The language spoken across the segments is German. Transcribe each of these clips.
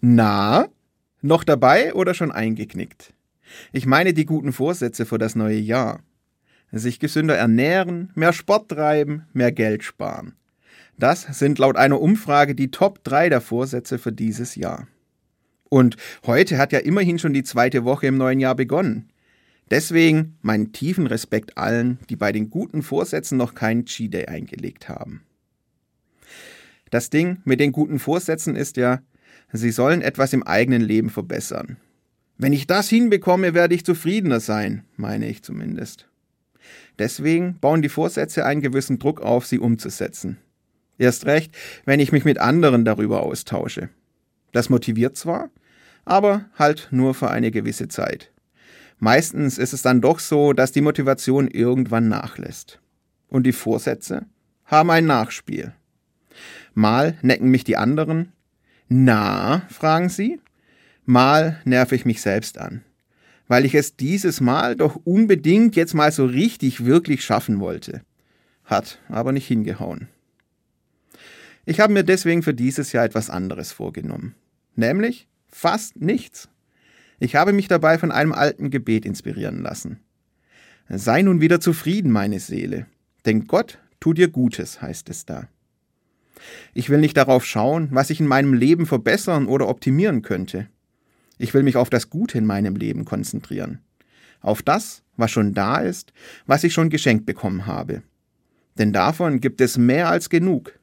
Na, noch dabei oder schon eingeknickt? Ich meine die guten Vorsätze für das neue Jahr. Sich gesünder ernähren, mehr Sport treiben, mehr Geld sparen. Das sind laut einer Umfrage die Top 3 der Vorsätze für dieses Jahr. Und heute hat ja immerhin schon die zweite Woche im neuen Jahr begonnen. Deswegen meinen tiefen Respekt allen, die bei den guten Vorsätzen noch keinen Cheat-Day eingelegt haben. Das Ding mit den guten Vorsätzen ist ja, sie sollen etwas im eigenen Leben verbessern. Wenn ich das hinbekomme, werde ich zufriedener sein, meine ich zumindest. Deswegen bauen die Vorsätze einen gewissen Druck auf, sie umzusetzen. Erst recht, wenn ich mich mit anderen darüber austausche. Das motiviert zwar, aber halt nur für eine gewisse Zeit. Meistens ist es dann doch so, dass die Motivation irgendwann nachlässt. Und die Vorsätze haben ein Nachspiel. Mal necken mich die anderen. Na, fragen sie. Mal nerv ich mich selbst an. Weil ich es dieses Mal doch unbedingt jetzt mal so richtig wirklich schaffen wollte. Hat aber nicht hingehauen. Ich habe mir deswegen für dieses Jahr etwas anderes vorgenommen. Nämlich fast nichts. Ich habe mich dabei von einem alten Gebet inspirieren lassen. Sei nun wieder zufrieden, meine Seele, denn Gott tut dir Gutes, heißt es da. Ich will nicht darauf schauen, was ich in meinem Leben verbessern oder optimieren könnte. Ich will mich auf das Gute in meinem Leben konzentrieren. Auf das, was schon da ist, was ich schon geschenkt bekommen habe. Denn davon gibt es mehr als genug.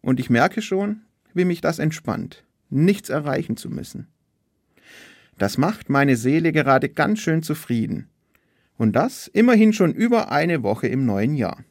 Und ich merke schon, wie mich das entspannt, nichts erreichen zu müssen. Das macht meine Seele gerade ganz schön zufrieden. Und das immerhin schon über eine Woche im neuen Jahr.